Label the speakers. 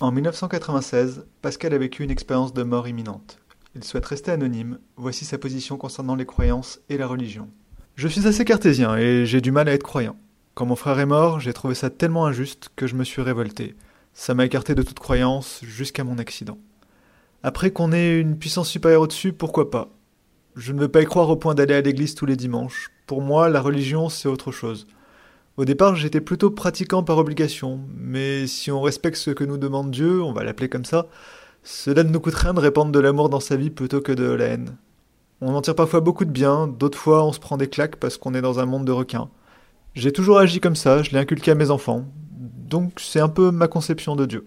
Speaker 1: En 1996, Pascal a vécu une expérience de mort imminente. Il souhaite rester anonyme, voici sa position concernant les croyances et la religion. Je suis assez cartésien et j'ai du mal à être croyant. Quand mon frère est mort, j'ai trouvé ça tellement injuste que je me suis révolté. Ça m'a écarté de toute croyance jusqu'à mon accident. Après qu'on ait une puissance supérieure au-dessus, pourquoi pas? Je ne veux pas y croire au point d'aller à l'église tous les dimanches. Pour moi, la religion, c'est autre chose. Au départ, j'étais plutôt pratiquant par obligation, mais si on respecte ce que nous demande Dieu, on va l'appeler comme ça, cela ne nous coûte rien de répandre de l'amour dans sa vie plutôt que de la haine. On en tire parfois beaucoup de bien, d'autres fois on se prend des claques parce qu'on est dans un monde de requins. J'ai toujours agi comme ça, je l'ai inculqué à mes enfants, donc c'est un peu ma conception de Dieu.